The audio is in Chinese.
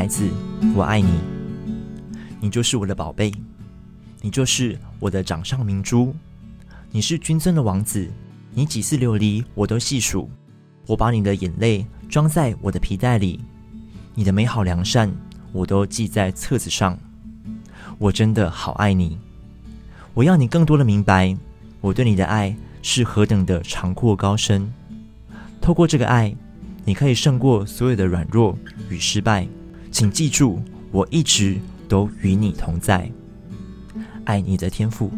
孩子，我爱你。你就是我的宝贝，你就是我的掌上明珠。你是君尊的王子，你几次流离我都细数。我把你的眼泪装在我的皮带里，你的美好良善我都记在册子上。我真的好爱你，我要你更多的明白，我对你的爱是何等的长阔高深。透过这个爱，你可以胜过所有的软弱与失败。请记住，我一直都与你同在。爱你的天赋。